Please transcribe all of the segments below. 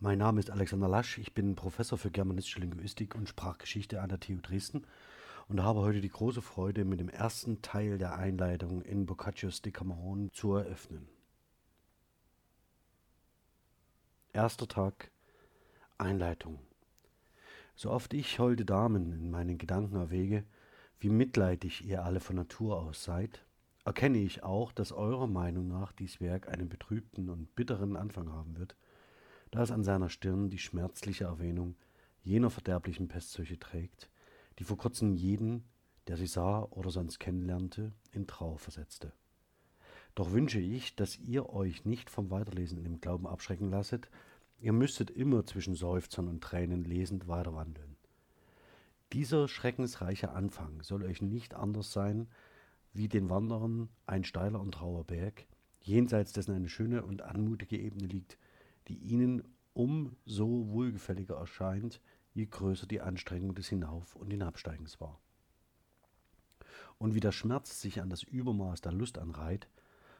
Mein Name ist Alexander Lasch, ich bin Professor für germanistische Linguistik und Sprachgeschichte an der TU Dresden und habe heute die große Freude, mit dem ersten Teil der Einleitung in Boccaccios Decameron zu eröffnen. Erster Tag Einleitung. So oft ich holde Damen in meinen Gedanken erwäge, wie mitleidig ihr alle von Natur aus seid, erkenne ich auch, dass eurer Meinung nach dies Werk einen betrübten und bitteren Anfang haben wird – da es an seiner Stirn die schmerzliche Erwähnung jener verderblichen Pestseuche trägt, die vor kurzem jeden, der sie sah oder sonst kennenlernte, in Trauer versetzte. Doch wünsche ich, dass ihr euch nicht vom Weiterlesen in dem Glauben abschrecken lasset, ihr müsstet immer zwischen Seufzern und Tränen lesend weiterwandeln. Dieser schreckensreiche Anfang soll euch nicht anders sein, wie den Wanderern ein steiler und trauer Berg, jenseits dessen eine schöne und anmutige Ebene liegt, die ihnen umso wohlgefälliger erscheint, je größer die Anstrengung des Hinauf- und Hinabsteigens war. Und wie der Schmerz sich an das Übermaß der Lust anreiht,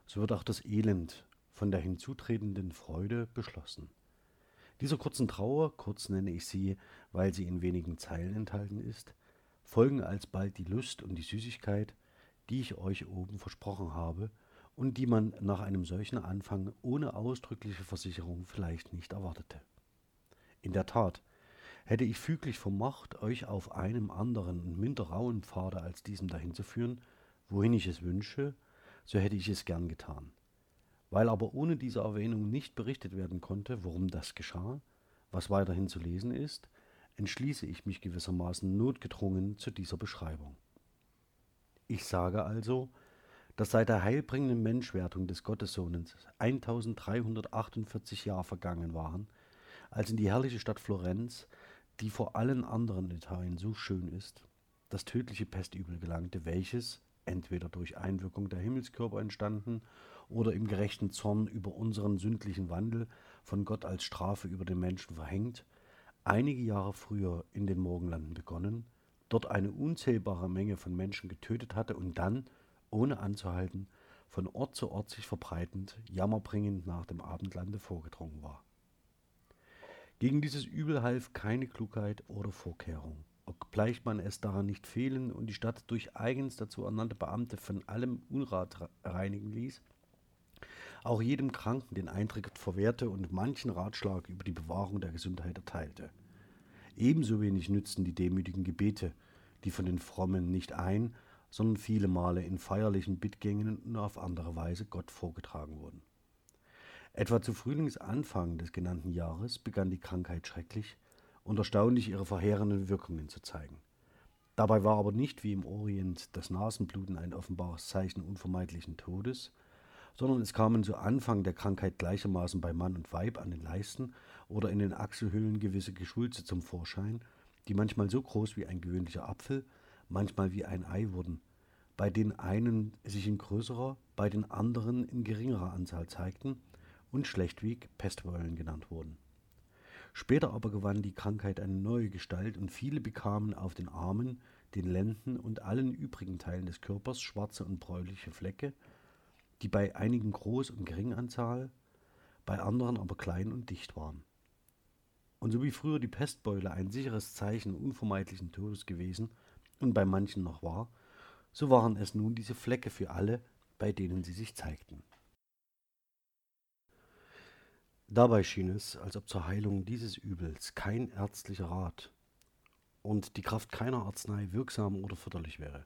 so wird auch das Elend von der hinzutretenden Freude beschlossen. Dieser kurzen Trauer, kurz nenne ich sie, weil sie in wenigen Zeilen enthalten ist, folgen alsbald die Lust und die Süßigkeit, die ich euch oben versprochen habe und die man nach einem solchen Anfang ohne ausdrückliche Versicherung vielleicht nicht erwartete. In der Tat, hätte ich füglich vermocht, euch auf einem anderen und minder rauen Pfade als diesem dahin zu führen, wohin ich es wünsche, so hätte ich es gern getan. Weil aber ohne diese Erwähnung nicht berichtet werden konnte, warum das geschah, was weiterhin zu lesen ist, entschließe ich mich gewissermaßen notgedrungen zu dieser Beschreibung. Ich sage also, dass seit der heilbringenden Menschwertung des Gottessohnes 1348 Jahre vergangen waren, als in die herrliche Stadt Florenz, die vor allen anderen Italien so schön ist, das tödliche Pestübel gelangte, welches, entweder durch Einwirkung der Himmelskörper entstanden oder im gerechten Zorn über unseren sündlichen Wandel von Gott als Strafe über den Menschen verhängt, einige Jahre früher in den Morgenlanden begonnen, dort eine unzählbare Menge von Menschen getötet hatte und dann ohne anzuhalten, von Ort zu Ort sich verbreitend, jammerbringend nach dem Abendlande vorgedrungen war. Gegen dieses Übel half keine Klugheit oder Vorkehrung, obgleich man es daran nicht fehlen und die Stadt durch eigens dazu ernannte Beamte von allem Unrat reinigen ließ, auch jedem Kranken den Eintritt verwehrte und manchen Ratschlag über die Bewahrung der Gesundheit erteilte. Ebenso wenig nützten die demütigen Gebete, die von den Frommen nicht ein, sondern viele Male in feierlichen Bittgängen und auf andere Weise Gott vorgetragen wurden. Etwa zu Frühlingsanfang des genannten Jahres begann die Krankheit schrecklich und erstaunlich ihre verheerenden Wirkungen zu zeigen. Dabei war aber nicht wie im Orient das Nasenbluten ein offenbares Zeichen unvermeidlichen Todes, sondern es kamen zu Anfang der Krankheit gleichermaßen bei Mann und Weib an den Leisten oder in den Achselhöhlen gewisse Geschwulze zum Vorschein, die manchmal so groß wie ein gewöhnlicher Apfel, manchmal wie ein Ei wurden, bei den einen sich in größerer, bei den anderen in geringerer Anzahl zeigten und schlechtweg Pestbeulen genannt wurden. Später aber gewann die Krankheit eine neue Gestalt und viele bekamen auf den Armen, den Lenden und allen übrigen Teilen des Körpers schwarze und bräuliche Flecke, die bei einigen groß und gering Anzahl, bei anderen aber klein und dicht waren. Und so wie früher die Pestbeule ein sicheres Zeichen unvermeidlichen Todes gewesen, und bei manchen noch war, so waren es nun diese Flecke für alle, bei denen sie sich zeigten. Dabei schien es, als ob zur Heilung dieses Übels kein ärztlicher Rat und die Kraft keiner Arznei wirksam oder förderlich wäre.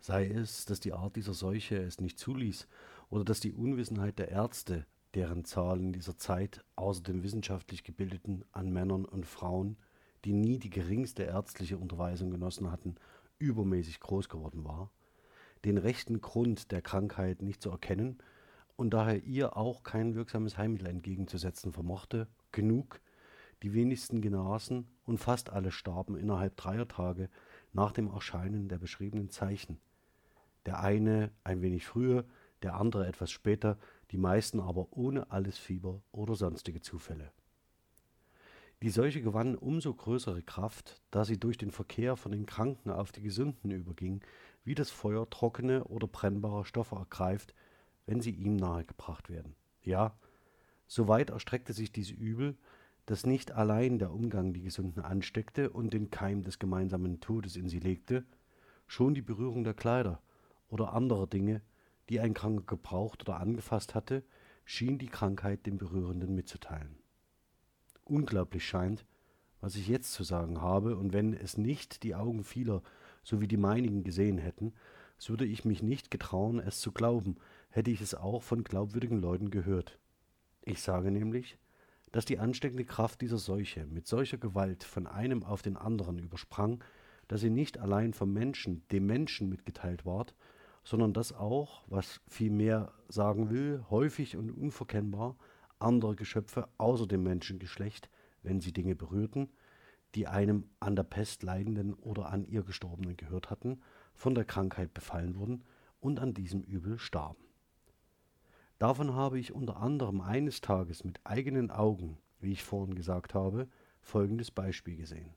Sei es, dass die Art dieser Seuche es nicht zuließ oder dass die Unwissenheit der Ärzte, deren Zahl in dieser Zeit außer den wissenschaftlich Gebildeten an Männern und Frauen die nie die geringste ärztliche Unterweisung genossen hatten, übermäßig groß geworden war, den rechten Grund der Krankheit nicht zu erkennen und daher ihr auch kein wirksames Heilmittel entgegenzusetzen vermochte, genug, die wenigsten genasen und fast alle starben innerhalb dreier Tage nach dem Erscheinen der beschriebenen Zeichen. Der eine ein wenig früher, der andere etwas später, die meisten aber ohne alles Fieber oder sonstige Zufälle. Die Seuche gewann umso größere Kraft, da sie durch den Verkehr von den Kranken auf die Gesunden überging, wie das Feuer trockene oder brennbare Stoffe ergreift, wenn sie ihm nahegebracht werden. Ja, so weit erstreckte sich dies Übel, dass nicht allein der Umgang die Gesunden ansteckte und den Keim des gemeinsamen Todes in sie legte, schon die Berührung der Kleider oder anderer Dinge, die ein Kranker gebraucht oder angefasst hatte, schien die Krankheit dem Berührenden mitzuteilen. Unglaublich scheint, was ich jetzt zu sagen habe, und wenn es nicht die Augen vieler so wie die meinigen gesehen hätten, so würde ich mich nicht getrauen, es zu glauben, hätte ich es auch von glaubwürdigen Leuten gehört. Ich sage nämlich, dass die ansteckende Kraft dieser Seuche mit solcher Gewalt von einem auf den anderen übersprang, dass sie nicht allein vom Menschen, dem Menschen mitgeteilt ward, sondern dass auch, was vielmehr sagen will, häufig und unverkennbar andere Geschöpfe außer dem Menschengeschlecht, wenn sie Dinge berührten, die einem an der Pest leidenden oder an ihr Gestorbenen gehört hatten, von der Krankheit befallen wurden und an diesem Übel starben. Davon habe ich unter anderem eines Tages mit eigenen Augen, wie ich vorhin gesagt habe, folgendes Beispiel gesehen.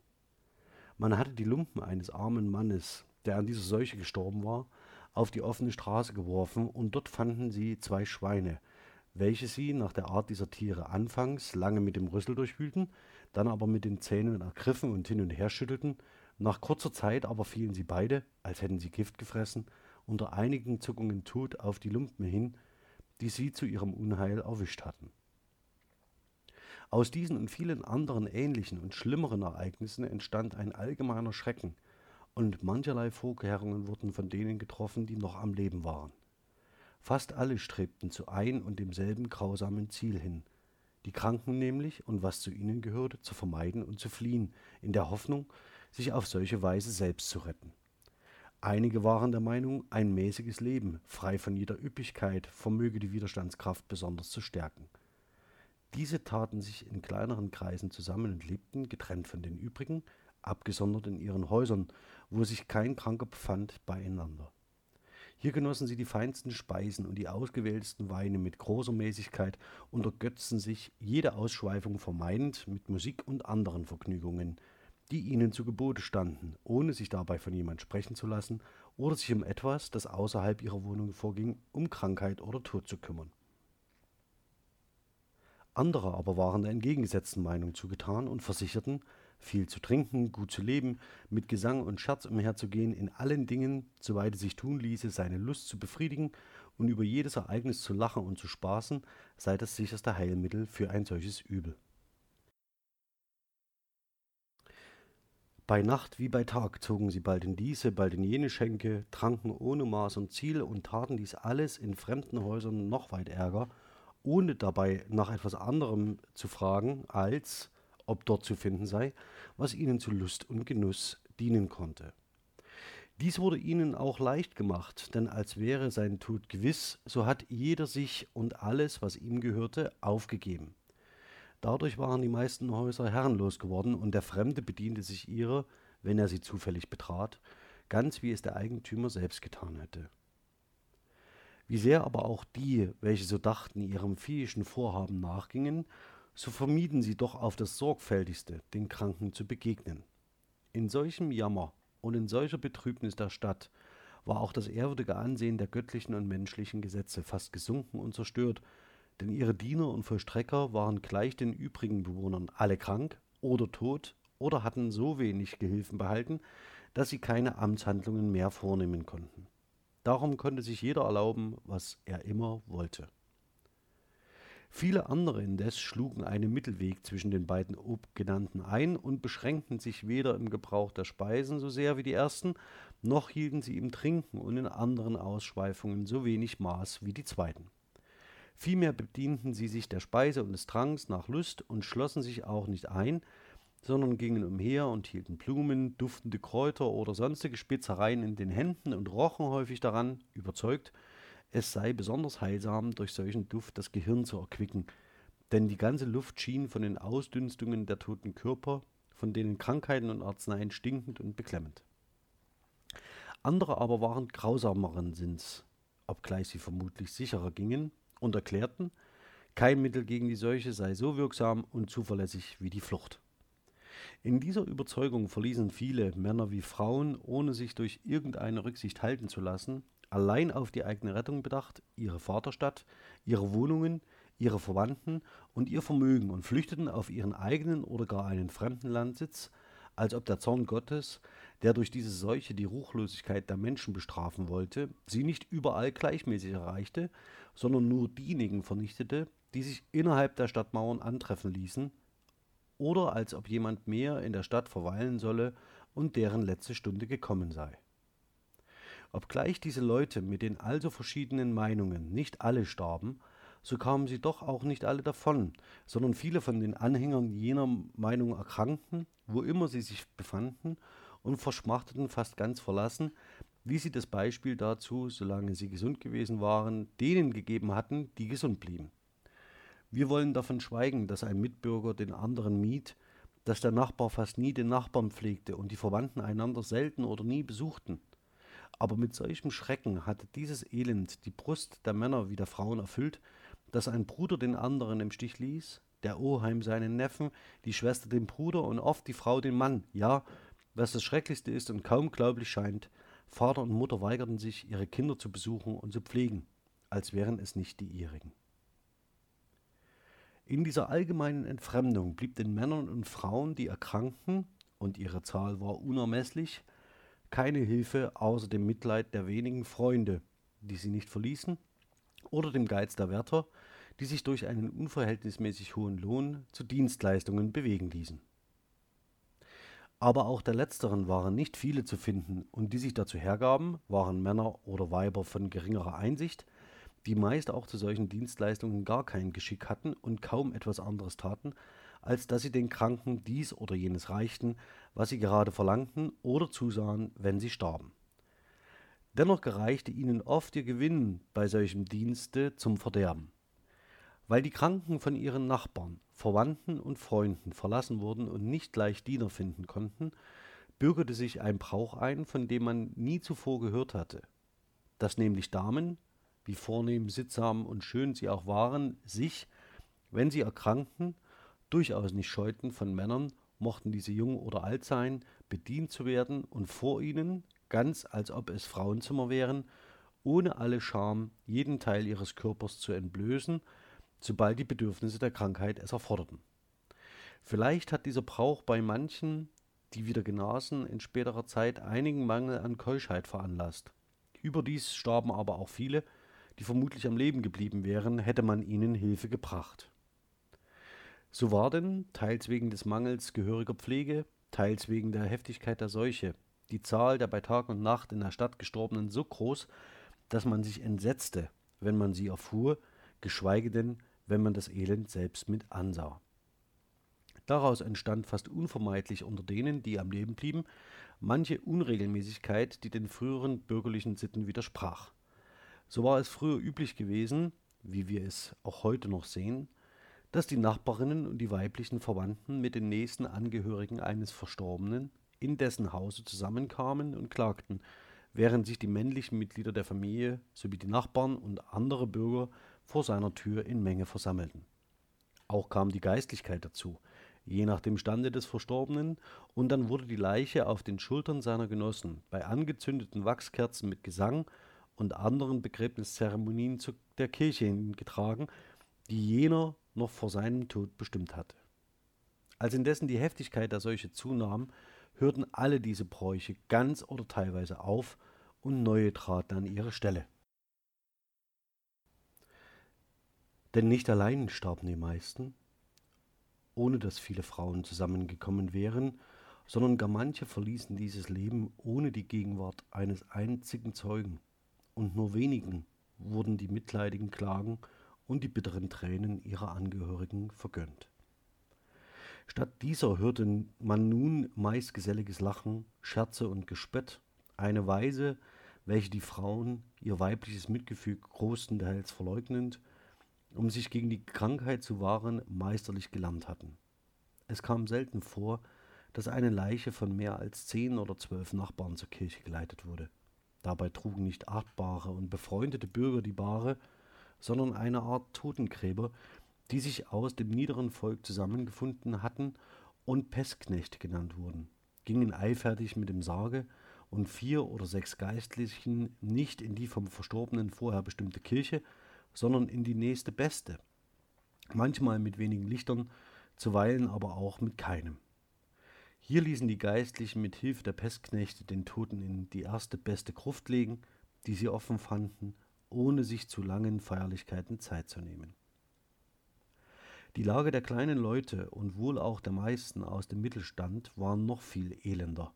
Man hatte die Lumpen eines armen Mannes, der an dieser Seuche gestorben war, auf die offene Straße geworfen, und dort fanden sie zwei Schweine, welche sie nach der Art dieser Tiere anfangs lange mit dem Rüssel durchwühlten, dann aber mit den Zähnen ergriffen und hin und her schüttelten, nach kurzer Zeit aber fielen sie beide, als hätten sie Gift gefressen, unter einigen Zuckungen tot auf die Lumpen hin, die sie zu ihrem Unheil erwischt hatten. Aus diesen und vielen anderen ähnlichen und schlimmeren Ereignissen entstand ein allgemeiner Schrecken, und mancherlei Vorkehrungen wurden von denen getroffen, die noch am Leben waren. Fast alle strebten zu ein und demselben grausamen Ziel hin, die Kranken nämlich und was zu ihnen gehörte, zu vermeiden und zu fliehen, in der Hoffnung, sich auf solche Weise selbst zu retten. Einige waren der Meinung, ein mäßiges Leben, frei von jeder Üppigkeit, vermöge die Widerstandskraft besonders zu stärken. Diese taten sich in kleineren Kreisen zusammen und lebten, getrennt von den übrigen, abgesondert in ihren Häusern, wo sich kein Kranker befand, beieinander. Hier genossen sie die feinsten Speisen und die ausgewähltesten Weine mit großer Mäßigkeit und ergötzten sich, jede Ausschweifung vermeidend, mit Musik und anderen Vergnügungen, die ihnen zu Gebote standen, ohne sich dabei von jemand sprechen zu lassen oder sich um etwas, das außerhalb ihrer Wohnung vorging, um Krankheit oder Tod zu kümmern. Andere aber waren der entgegengesetzten Meinung zugetan und versicherten, viel zu trinken, gut zu leben, mit Gesang und Scherz umherzugehen, in allen Dingen, soweit es sich tun ließe, seine Lust zu befriedigen und über jedes Ereignis zu lachen und zu spaßen, sei das sicherste Heilmittel für ein solches Übel. Bei Nacht wie bei Tag zogen sie bald in diese, bald in jene Schenke, tranken ohne Maß und Ziel und taten dies alles in fremden Häusern noch weit ärger, ohne dabei nach etwas anderem zu fragen, als ob dort zu finden sei, was ihnen zu Lust und Genuss dienen konnte. Dies wurde ihnen auch leicht gemacht, denn als wäre sein Tod gewiss, so hat jeder sich und alles, was ihm gehörte, aufgegeben. Dadurch waren die meisten Häuser herrenlos geworden und der Fremde bediente sich ihrer, wenn er sie zufällig betrat, ganz wie es der Eigentümer selbst getan hätte. Wie sehr aber auch die, welche so dachten, ihrem viehischen Vorhaben nachgingen, so vermieden sie doch auf das Sorgfältigste, den Kranken zu begegnen. In solchem Jammer und in solcher Betrübnis der Stadt war auch das ehrwürdige Ansehen der göttlichen und menschlichen Gesetze fast gesunken und zerstört, denn ihre Diener und Vollstrecker waren gleich den übrigen Bewohnern alle krank oder tot oder hatten so wenig Gehilfen behalten, dass sie keine Amtshandlungen mehr vornehmen konnten. Darum konnte sich jeder erlauben, was er immer wollte. Viele andere indes schlugen einen Mittelweg zwischen den beiden obgenannten ein und beschränkten sich weder im Gebrauch der Speisen so sehr wie die ersten, noch hielten sie im Trinken und in anderen Ausschweifungen so wenig Maß wie die zweiten. Vielmehr bedienten sie sich der Speise und des Tranks nach Lust und schlossen sich auch nicht ein, sondern gingen umher und hielten Blumen, duftende Kräuter oder sonstige Spezereien in den Händen und rochen häufig daran, überzeugt, es sei besonders heilsam, durch solchen Duft das Gehirn zu erquicken, denn die ganze Luft schien von den Ausdünstungen der toten Körper, von denen Krankheiten und Arzneien stinkend und beklemmend. Andere aber waren grausameren Sinns, obgleich sie vermutlich sicherer gingen, und erklärten, kein Mittel gegen die Seuche sei so wirksam und zuverlässig wie die Flucht. In dieser Überzeugung verließen viele, Männer wie Frauen, ohne sich durch irgendeine Rücksicht halten zu lassen, allein auf die eigene Rettung bedacht, ihre Vaterstadt, ihre Wohnungen, ihre Verwandten und ihr Vermögen und flüchteten auf ihren eigenen oder gar einen fremden Landsitz, als ob der Zorn Gottes, der durch diese Seuche die Ruchlosigkeit der Menschen bestrafen wollte, sie nicht überall gleichmäßig erreichte, sondern nur diejenigen vernichtete, die sich innerhalb der Stadtmauern antreffen ließen, oder als ob jemand mehr in der Stadt verweilen solle und deren letzte Stunde gekommen sei. Obgleich diese Leute mit den also verschiedenen Meinungen nicht alle starben, so kamen sie doch auch nicht alle davon, sondern viele von den Anhängern jener Meinung erkrankten, wo immer sie sich befanden, und verschmachteten fast ganz verlassen, wie sie das Beispiel dazu, solange sie gesund gewesen waren, denen gegeben hatten, die gesund blieben. Wir wollen davon schweigen, dass ein Mitbürger den anderen mied, dass der Nachbar fast nie den Nachbarn pflegte und die Verwandten einander selten oder nie besuchten. Aber mit solchem Schrecken hatte dieses Elend die Brust der Männer wie der Frauen erfüllt, dass ein Bruder den anderen im Stich ließ, der Oheim seinen Neffen, die Schwester den Bruder und oft die Frau den Mann. Ja, was das Schrecklichste ist und kaum glaublich scheint, Vater und Mutter weigerten sich, ihre Kinder zu besuchen und zu pflegen, als wären es nicht die ihrigen. In dieser allgemeinen Entfremdung blieb den Männern und Frauen, die erkrankten, und ihre Zahl war unermesslich, keine Hilfe außer dem Mitleid der wenigen Freunde, die sie nicht verließen, oder dem Geiz der Wärter, die sich durch einen unverhältnismäßig hohen Lohn zu Dienstleistungen bewegen ließen. Aber auch der letzteren waren nicht viele zu finden, und die sich dazu hergaben, waren Männer oder Weiber von geringerer Einsicht, die meist auch zu solchen Dienstleistungen gar kein Geschick hatten und kaum etwas anderes taten, als dass sie den Kranken dies oder jenes reichten, was sie gerade verlangten oder zusahen, wenn sie starben. Dennoch gereichte ihnen oft ihr Gewinn bei solchem Dienste zum Verderben. Weil die Kranken von ihren Nachbarn, Verwandten und Freunden verlassen wurden und nicht leicht Diener finden konnten, bürgerte sich ein Brauch ein, von dem man nie zuvor gehört hatte, dass nämlich Damen, wie vornehm, sittsam und schön sie auch waren, sich, wenn sie erkrankten, durchaus nicht scheuten, von Männern, mochten diese jung oder alt sein, bedient zu werden und vor ihnen, ganz als ob es Frauenzimmer wären, ohne alle Scham jeden Teil ihres Körpers zu entblößen, sobald die Bedürfnisse der Krankheit es erforderten. Vielleicht hat dieser Brauch bei manchen, die wieder genasen, in späterer Zeit einigen Mangel an Keuschheit veranlasst. Überdies starben aber auch viele, die vermutlich am Leben geblieben wären, hätte man ihnen Hilfe gebracht. So war denn, teils wegen des Mangels gehöriger Pflege, teils wegen der Heftigkeit der Seuche, die Zahl der bei Tag und Nacht in der Stadt Gestorbenen so groß, dass man sich entsetzte, wenn man sie erfuhr, geschweige denn, wenn man das Elend selbst mit ansah. Daraus entstand fast unvermeidlich unter denen, die am Leben blieben, manche Unregelmäßigkeit, die den früheren bürgerlichen Sitten widersprach. So war es früher üblich gewesen, wie wir es auch heute noch sehen, dass die Nachbarinnen und die weiblichen Verwandten mit den nächsten Angehörigen eines Verstorbenen in dessen Hause zusammenkamen und klagten, während sich die männlichen Mitglieder der Familie sowie die Nachbarn und andere Bürger vor seiner Tür in Menge versammelten. Auch kam die Geistlichkeit dazu, je nach dem Stande des Verstorbenen, und dann wurde die Leiche auf den Schultern seiner Genossen bei angezündeten Wachskerzen mit Gesang und anderen Begräbniszeremonien zu der Kirche hingetragen, die jener noch vor seinem Tod bestimmt hatte. Als indessen die Heftigkeit der Seuche zunahm, hörten alle diese Bräuche ganz oder teilweise auf und neue traten an ihre Stelle. Denn nicht allein starben die meisten, ohne dass viele Frauen zusammengekommen wären, sondern gar manche verließen dieses Leben ohne die Gegenwart eines einzigen Zeugen, und nur wenigen wurden die mitleidigen Klagen und die bitteren Tränen ihrer Angehörigen vergönnt. Statt dieser hörte man nun meist geselliges Lachen, Scherze und Gespött, eine Weise, welche die Frauen, ihr weibliches Mitgefühl großenteils verleugnend, um sich gegen die Krankheit zu wahren, meisterlich gelernt hatten. Es kam selten vor, dass eine Leiche von mehr als zehn oder zwölf Nachbarn zur Kirche geleitet wurde. Dabei trugen nicht achtbare und befreundete Bürger die Bahre, sondern eine Art Totengräber, die sich aus dem niederen Volk zusammengefunden hatten und Pestknecht genannt wurden, gingen eilfertig mit dem Sarge und vier oder sechs Geistlichen nicht in die vom Verstorbenen vorher bestimmte Kirche, sondern in die nächste beste, manchmal mit wenigen Lichtern, zuweilen aber auch mit keinem. Hier ließen die Geistlichen mit Hilfe der Pestknechte den Toten in die erste beste Gruft legen, die sie offen fanden, ohne sich zu langen Feierlichkeiten Zeit zu nehmen. Die Lage der kleinen Leute und wohl auch der meisten aus dem Mittelstand war noch viel elender,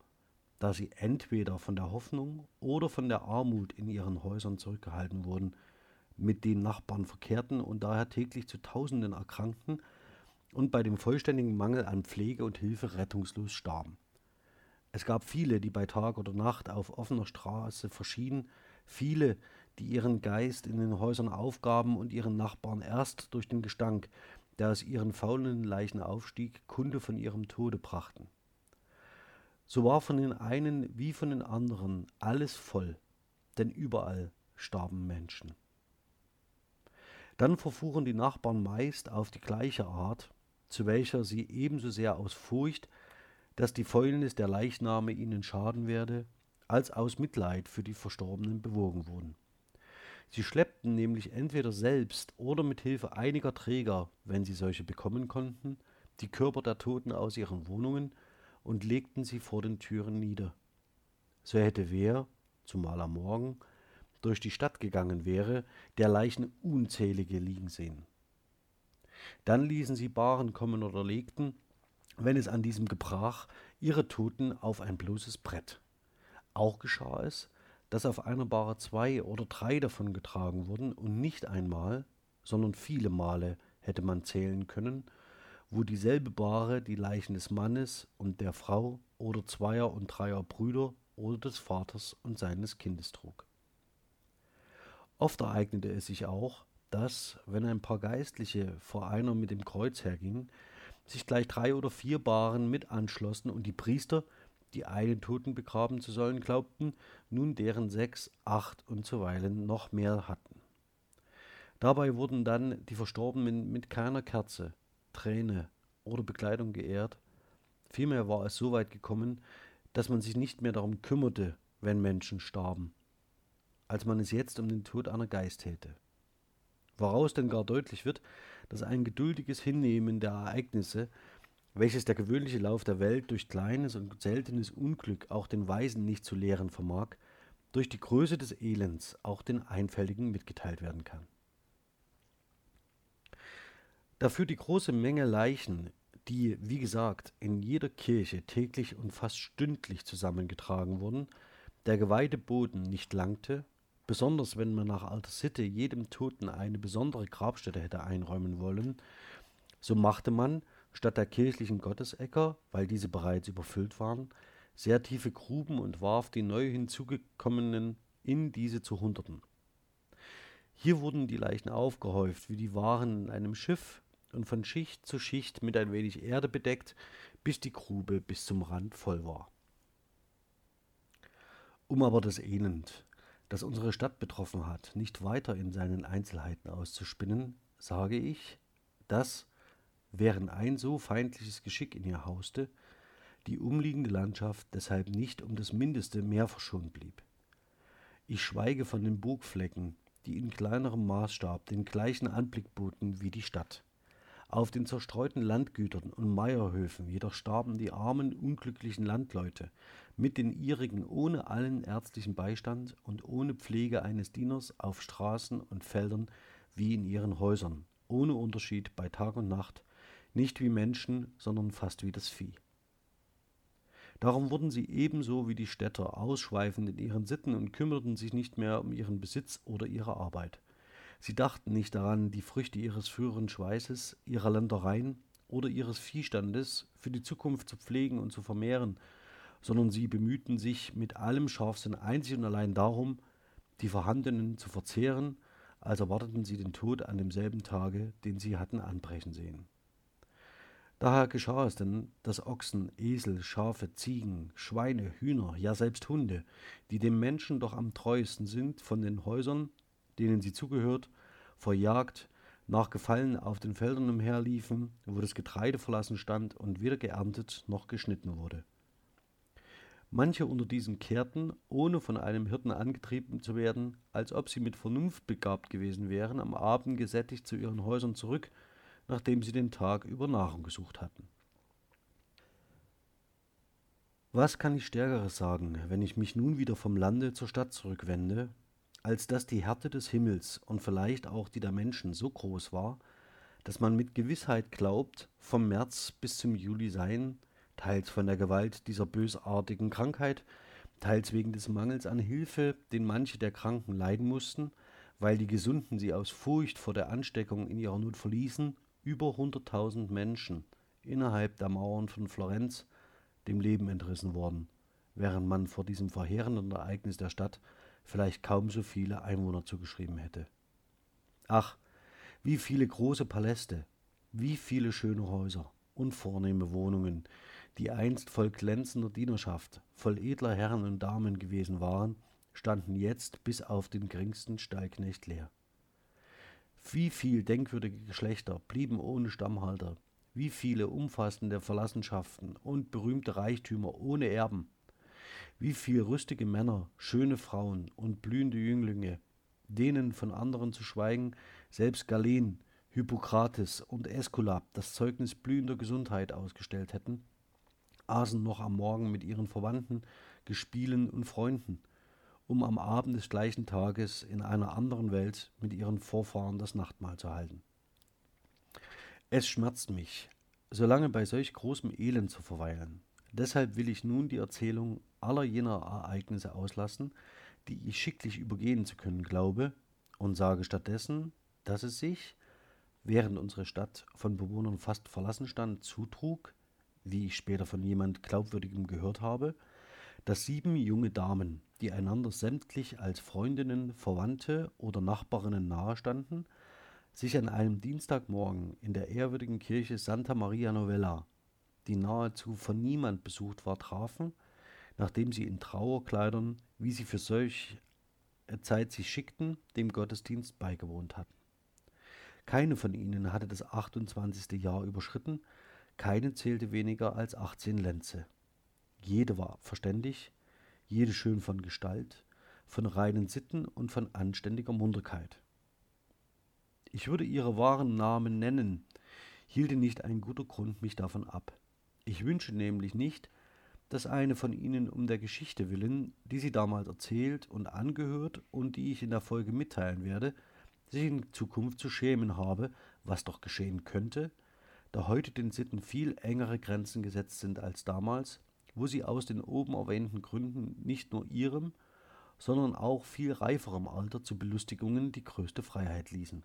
da sie entweder von der Hoffnung oder von der Armut in ihren Häusern zurückgehalten wurden, mit den Nachbarn verkehrten und daher täglich zu Tausenden erkrankten und bei dem vollständigen Mangel an Pflege und Hilfe rettungslos starben. Es gab viele, die bei Tag oder Nacht auf offener Straße verschieden, viele, die ihren Geist in den Häusern aufgaben und ihren Nachbarn erst durch den Gestank, der aus ihren faulen Leichen aufstieg, Kunde von ihrem Tode brachten. So war von den einen wie von den anderen alles voll, denn überall starben Menschen. Dann verfuhren die Nachbarn meist auf die gleiche Art, zu welcher sie ebenso sehr aus Furcht, dass die Fäulnis der Leichname ihnen schaden werde, als aus Mitleid für die Verstorbenen bewogen wurden. Sie schleppten nämlich entweder selbst oder mit Hilfe einiger Träger, wenn sie solche bekommen konnten, die Körper der Toten aus ihren Wohnungen und legten sie vor den Türen nieder. So hätte wer, zumal am Morgen, durch die Stadt gegangen wäre, der Leichen unzählige liegen sehen. Dann ließen sie Baren kommen oder legten, wenn es an diesem gebrach, ihre Toten auf ein bloßes Brett. Auch geschah es, dass auf einer Bahre zwei oder drei davon getragen wurden und nicht einmal, sondern viele Male hätte man zählen können, wo dieselbe Bahre die Leichen des Mannes und der Frau oder zweier und dreier Brüder oder des Vaters und seines Kindes trug. Oft ereignete es sich auch, dass, wenn ein paar Geistliche vor einer mit dem Kreuz hergingen, sich gleich drei oder vier Baren mit anschlossen und die Priester, die einen Toten begraben zu sollen glaubten, nun deren sechs, acht und zuweilen noch mehr hatten. Dabei wurden dann die Verstorbenen mit keiner Kerze, Träne oder Bekleidung geehrt. Vielmehr war es so weit gekommen, dass man sich nicht mehr darum kümmerte, wenn Menschen starben, als man es jetzt um den Tod einer Geist täte woraus denn gar deutlich wird, dass ein geduldiges Hinnehmen der Ereignisse, welches der gewöhnliche Lauf der Welt durch kleines und seltenes Unglück auch den Weisen nicht zu lehren vermag, durch die Größe des Elends auch den Einfältigen mitgeteilt werden kann. Dafür die große Menge Leichen, die, wie gesagt, in jeder Kirche täglich und fast stündlich zusammengetragen wurden, der geweihte Boden nicht langte, Besonders wenn man nach alter Sitte jedem Toten eine besondere Grabstätte hätte einräumen wollen, so machte man statt der kirchlichen Gottesäcker, weil diese bereits überfüllt waren, sehr tiefe Gruben und warf die neu hinzugekommenen in diese zu Hunderten. Hier wurden die Leichen aufgehäuft wie die Waren in einem Schiff und von Schicht zu Schicht mit ein wenig Erde bedeckt, bis die Grube bis zum Rand voll war. Um aber das Elend, das unsere Stadt betroffen hat, nicht weiter in seinen Einzelheiten auszuspinnen, sage ich, dass, während ein so feindliches Geschick in ihr hauste, die umliegende Landschaft deshalb nicht um das Mindeste mehr verschont blieb. Ich schweige von den Burgflecken, die in kleinerem Maßstab den gleichen Anblick boten wie die Stadt. Auf den zerstreuten Landgütern und Meierhöfen jedoch starben die armen, unglücklichen Landleute mit den ihrigen ohne allen ärztlichen Beistand und ohne Pflege eines Dieners auf Straßen und Feldern wie in ihren Häusern, ohne Unterschied bei Tag und Nacht, nicht wie Menschen, sondern fast wie das Vieh. Darum wurden sie ebenso wie die Städter ausschweifend in ihren Sitten und kümmerten sich nicht mehr um ihren Besitz oder ihre Arbeit. Sie dachten nicht daran, die Früchte ihres früheren Schweißes, ihrer Ländereien oder ihres Viehstandes für die Zukunft zu pflegen und zu vermehren, sondern sie bemühten sich mit allem Scharfsinn einzig und allein darum, die vorhandenen zu verzehren, als erwarteten sie den Tod an demselben Tage, den sie hatten anbrechen sehen. Daher geschah es denn, dass Ochsen, Esel, Schafe, Ziegen, Schweine, Hühner, ja selbst Hunde, die dem Menschen doch am treuesten sind, von den Häusern denen sie zugehört, vor Jagd nach Gefallen auf den Feldern umherliefen, wo das Getreide verlassen stand und weder geerntet noch geschnitten wurde. Manche unter diesen kehrten, ohne von einem Hirten angetrieben zu werden, als ob sie mit Vernunft begabt gewesen wären, am Abend gesättigt zu ihren Häusern zurück, nachdem sie den Tag über Nahrung gesucht hatten. Was kann ich Stärkeres sagen, wenn ich mich nun wieder vom Lande zur Stadt zurückwende, als dass die Härte des Himmels und vielleicht auch die der Menschen so groß war, dass man mit Gewissheit glaubt, vom März bis zum Juli seien, teils von der Gewalt dieser bösartigen Krankheit, teils wegen des Mangels an Hilfe, den manche der Kranken leiden mussten, weil die Gesunden sie aus Furcht vor der Ansteckung in ihrer Not verließen, über hunderttausend Menschen innerhalb der Mauern von Florenz dem Leben entrissen worden, während man vor diesem verheerenden Ereignis der Stadt vielleicht kaum so viele Einwohner zugeschrieben hätte. Ach, wie viele große Paläste, wie viele schöne Häuser und vornehme Wohnungen, die einst voll glänzender Dienerschaft, voll edler Herren und Damen gewesen waren, standen jetzt bis auf den geringsten Stallknecht leer. Wie viel denkwürdige Geschlechter blieben ohne Stammhalter, wie viele umfassende Verlassenschaften und berühmte Reichtümer ohne Erben, wie viel rüstige Männer, schöne Frauen und blühende Jünglinge, denen von anderen zu schweigen, selbst Galen, Hippokrates und Äskulap das Zeugnis blühender Gesundheit ausgestellt hätten, aßen noch am Morgen mit ihren Verwandten, Gespielen und Freunden, um am Abend des gleichen Tages in einer anderen Welt mit ihren Vorfahren das Nachtmahl zu halten. Es schmerzt mich, so lange bei solch großem Elend zu verweilen. Deshalb will ich nun die Erzählung aller jener Ereignisse auslassen, die ich schicklich übergehen zu können glaube, und sage stattdessen, dass es sich, während unsere Stadt von Bewohnern fast verlassen stand, zutrug, wie ich später von jemand Glaubwürdigem gehört habe, dass sieben junge Damen, die einander sämtlich als Freundinnen, Verwandte oder Nachbarinnen nahestanden, sich an einem Dienstagmorgen in der ehrwürdigen Kirche Santa Maria Novella, die nahezu von niemand besucht war, trafen, nachdem sie in Trauerkleidern, wie sie für solch Zeit sich schickten, dem Gottesdienst beigewohnt hatten. Keine von ihnen hatte das 28. Jahr überschritten, keine zählte weniger als 18 Lenze. Jede war verständig, jede schön von Gestalt, von reinen Sitten und von anständiger Munterkeit. Ich würde ihre wahren Namen nennen, hielte nicht ein guter Grund mich davon ab. Ich wünsche nämlich nicht, dass eine von ihnen um der Geschichte willen, die sie damals erzählt und angehört und die ich in der Folge mitteilen werde, sich in Zukunft zu schämen habe, was doch geschehen könnte, da heute den Sitten viel engere Grenzen gesetzt sind als damals, wo sie aus den oben erwähnten Gründen nicht nur ihrem, sondern auch viel reiferem Alter zu Belustigungen die größte Freiheit ließen.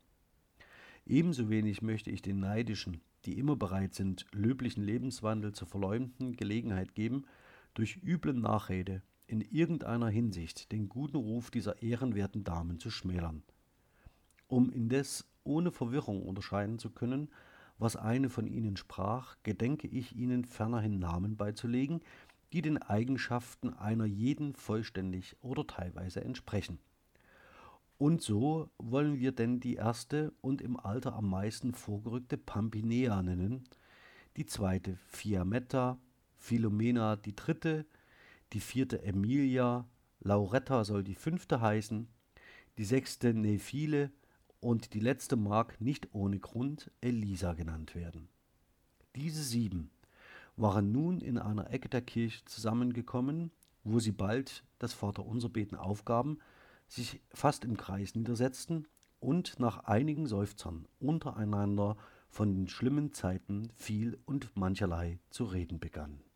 Ebenso wenig möchte ich den Neidischen, die immer bereit sind, löblichen Lebenswandel zu verleumden, Gelegenheit geben, durch üble Nachrede in irgendeiner Hinsicht den guten Ruf dieser ehrenwerten Damen zu schmälern. Um indes ohne Verwirrung unterscheiden zu können, was eine von ihnen sprach, gedenke ich ihnen fernerhin Namen beizulegen, die den Eigenschaften einer jeden vollständig oder teilweise entsprechen. Und so wollen wir denn die erste und im Alter am meisten vorgerückte Pampinea nennen, die zweite Fiametta, Philomena die dritte, die vierte Emilia, Lauretta soll die fünfte heißen, die sechste Nephile und die letzte mag nicht ohne Grund Elisa genannt werden. Diese sieben waren nun in einer Ecke der Kirche zusammengekommen, wo sie bald das Vaterunser beten aufgaben, sich fast im Kreis niedersetzten und nach einigen Seufzern untereinander von den schlimmen Zeiten viel und mancherlei zu reden begannen.